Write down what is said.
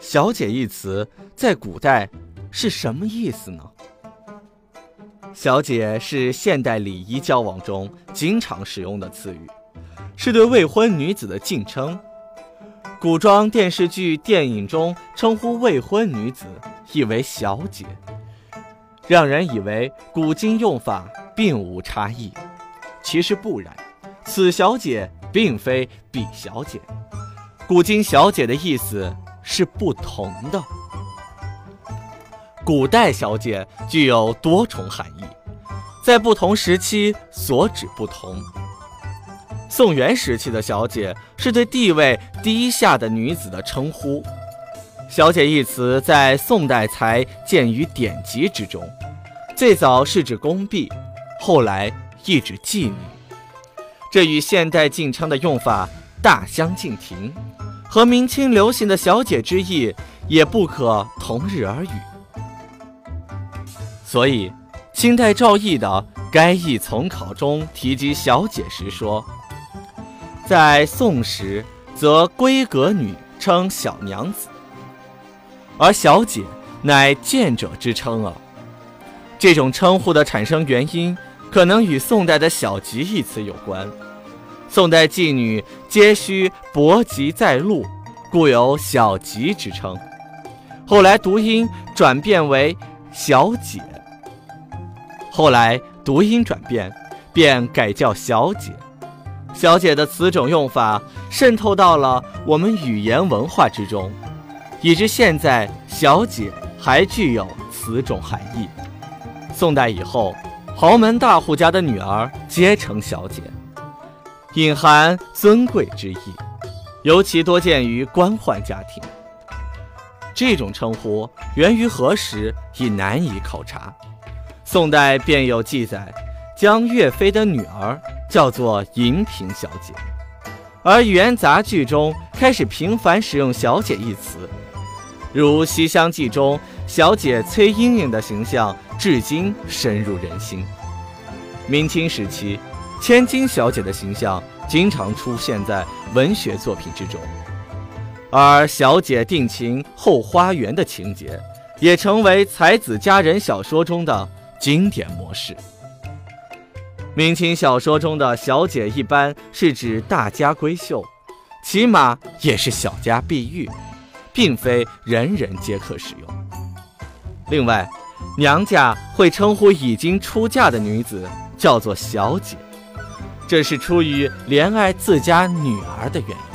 “小姐”一词在古代是什么意思呢？“小姐”是现代礼仪交往中经常使用的词语，是对未婚女子的敬称。古装电视剧、电影中称呼未婚女子亦为“小姐”，让人以为古今用法并无差异。其实不然，此“小姐”并非彼“小姐”，古今“小姐”的意思是不同的。古代“小姐”具有多重含义，在不同时期所指不同。宋元时期的小姐是对地位低下的女子的称呼，“小姐”一词在宋代才见于典籍之中，最早是指宫婢，后来亦指妓女，这与现代敬称的用法大相径庭，和明清流行的小姐之意也不可同日而语。所以，清代赵翼的《该役从考》中提及小姐时说。在宋时，则闺阁女称小娘子，而小姐乃贱者之称啊。这种称呼的产生原因，可能与宋代的小吉一词有关。宋代妓女皆需薄籍在路，故有小吉之称。后来读音转变为小姐，后来读音转变，便改叫小姐。小姐的此种用法渗透到了我们语言文化之中，以致现在小姐还具有此种含义。宋代以后，豪门大户家的女儿皆称小姐，隐含尊贵之意，尤其多见于官宦家庭。这种称呼源于何时已难以考察，宋代便有记载，将岳飞的女儿。叫做银屏小姐，而语言杂剧中开始频繁使用“小姐”一词，如《西厢记》中小姐崔莺莺的形象，至今深入人心。明清时期，千金小姐的形象经常出现在文学作品之中，而小姐定情后花园的情节，也成为才子佳人小说中的经典模式。明清小说中的小姐一般是指大家闺秀，起码也是小家碧玉，并非人人皆可使用。另外，娘家会称呼已经出嫁的女子叫做小姐，这是出于怜爱自家女儿的原因。